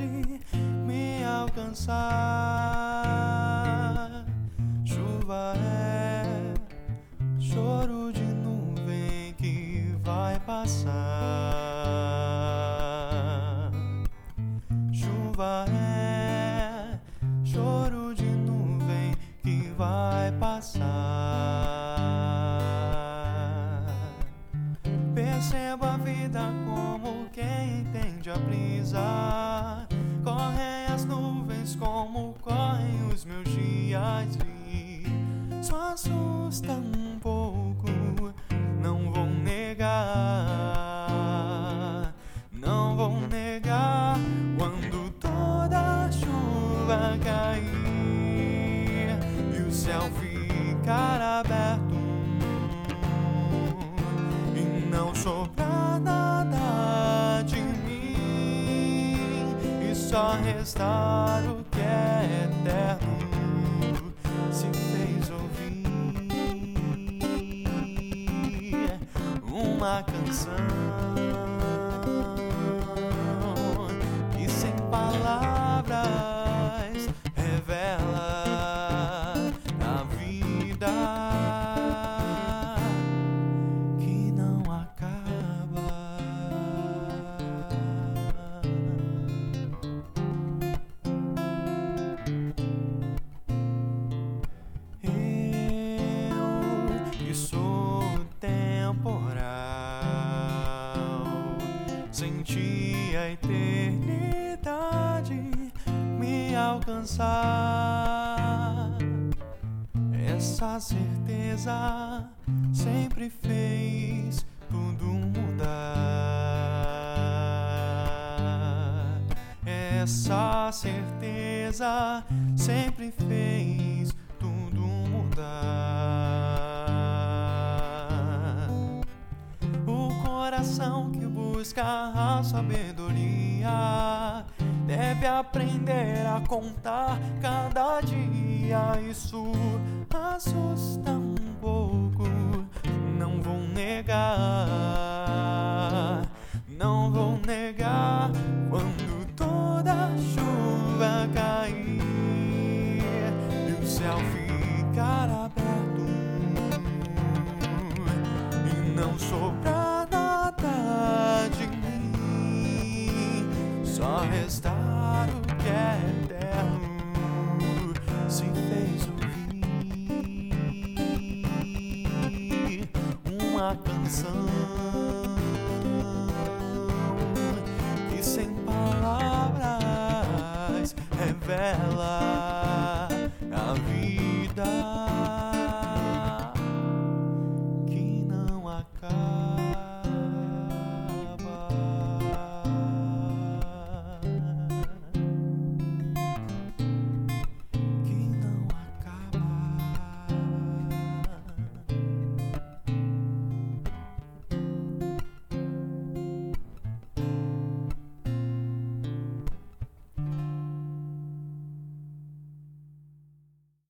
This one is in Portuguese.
pode me alcançar. Chuva é choro de nuvem que vai passar. Chuva é quando toda a chuva cair e o céu ficar aberto e não sobrar nada de mim e só restar o que é eterno se fez ouvir uma canção palavras revela a vida que não acaba. Eu que sou temporal, senti a eternidade alcançar. Essa certeza sempre fez tudo mudar. Essa certeza sempre fez tudo mudar. O coração que busca a sabedoria deve aprender a contar cada dia. Isso assusta um pouco, não vou negar. Não vou negar quando toda a chuva cair e o céu ficar aberto e não sobrar nada de mim, só restar uma canção que sem palavras revela.